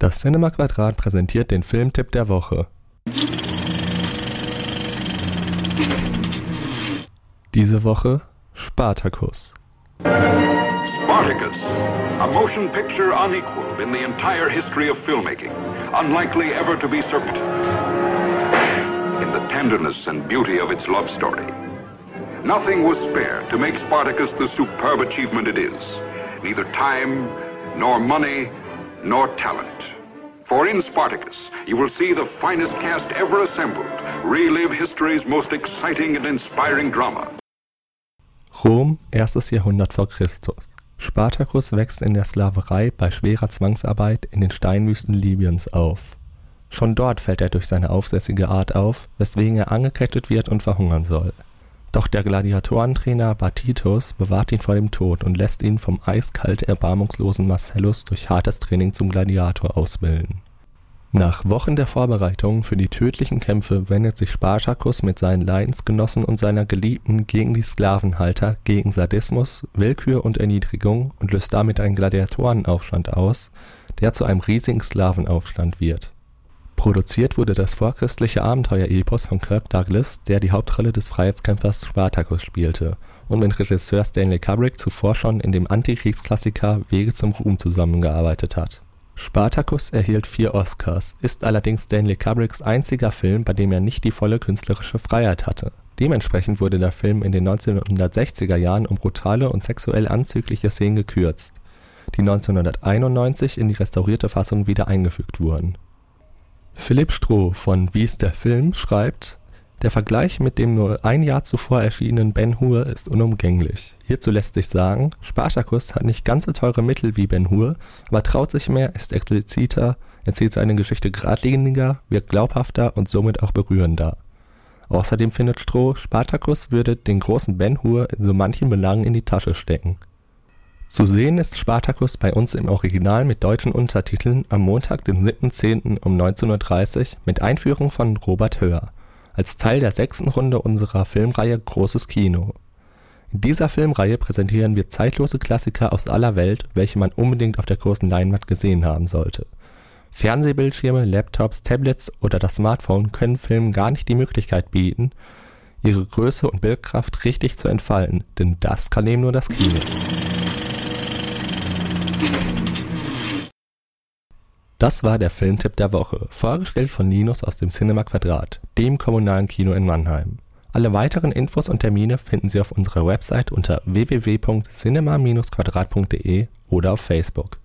Das Cinema Quadrat präsentiert den Filmtipp der Woche. Diese Woche Spartacus. Spartacus, a motion picture unequaled in the entire history of filmmaking, unlikely ever to be surpassed. In the tenderness and beauty of its love story. Nothing was spared to make Spartacus the superb achievement it is. Neither time, nor money, nor talent. For in Spartacus, you will see the finest cast ever assembled relive history's most exciting and inspiring drama. Rom, erstes Jahrhundert vor Christus. Spartacus wächst in der Sklaverei bei schwerer Zwangsarbeit in den Steinwüsten Libyens auf. Schon dort fällt er durch seine aufsässige Art auf, weswegen er angekettet wird und verhungern soll. Doch der Gladiatorentrainer Batitus bewahrt ihn vor dem Tod und lässt ihn vom eiskalt erbarmungslosen Marcellus durch hartes Training zum Gladiator ausbilden. Nach Wochen der Vorbereitung für die tödlichen Kämpfe wendet sich Spartacus mit seinen Leidensgenossen und seiner Geliebten gegen die Sklavenhalter, gegen Sadismus, Willkür und Erniedrigung und löst damit einen Gladiatorenaufstand aus, der zu einem riesigen Sklavenaufstand wird Produziert wurde das vorchristliche Abenteuer-Epos von Kirk Douglas, der die Hauptrolle des Freiheitskämpfers Spartacus spielte und mit Regisseur Stanley Kubrick zuvor schon in dem Antikriegsklassiker Wege zum Ruhm zusammengearbeitet hat. Spartacus erhielt vier Oscars, ist allerdings Stanley Kubricks einziger Film, bei dem er nicht die volle künstlerische Freiheit hatte. Dementsprechend wurde der Film in den 1960er Jahren um brutale und sexuell anzügliche Szenen gekürzt, die 1991 in die restaurierte Fassung wieder eingefügt wurden Philipp Stroh von Wie ist der Film schreibt: „ Der Vergleich mit dem nur ein Jahr zuvor erschienenen Ben-Hur ist unumgänglich. Hierzu lässt sich sagen, Spartacus hat nicht ganz so teure Mittel wie Ben-Hur, aber traut sich mehr, ist expliziter, erzählt seine Geschichte geradliniger, wirkt glaubhafter und somit auch berührender. Außerdem findet Stroh, Spartacus würde den großen Ben-Hur in so manchen Belangen in die Tasche stecken zu sehen ist Spartacus bei uns im Original mit deutschen Untertiteln am Montag, den 7.10. um 19:30 Uhr mit Einführung von Robert Höhr, als Teil der sechsten Runde unserer Filmreihe Großes Kino. In dieser Filmreihe präsentieren wir zeitlose Klassiker aus aller Welt, welche man unbedingt auf der großen Leinwand gesehen haben sollte. Fernsehbildschirme, Laptops, Tablets oder das Smartphone können Filmen gar nicht die Möglichkeit bieten, ihre Größe und Bildkraft richtig zu entfalten, denn das kann eben nur das Kino das war der Filmtipp der Woche, vorgestellt von Linus aus dem Cinema Quadrat, dem kommunalen Kino in Mannheim. Alle weiteren Infos und Termine finden Sie auf unserer Website unter www.cinema-quadrat.de oder auf Facebook.